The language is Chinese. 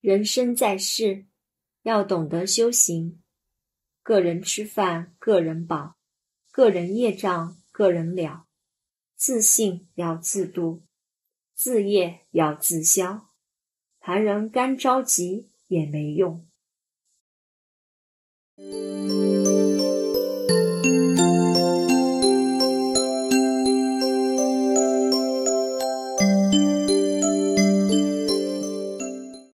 人生在世要懂得修行。个人吃饭个人饱个人业障个人了。自信要自度自业要自消。旁人干着急也没用。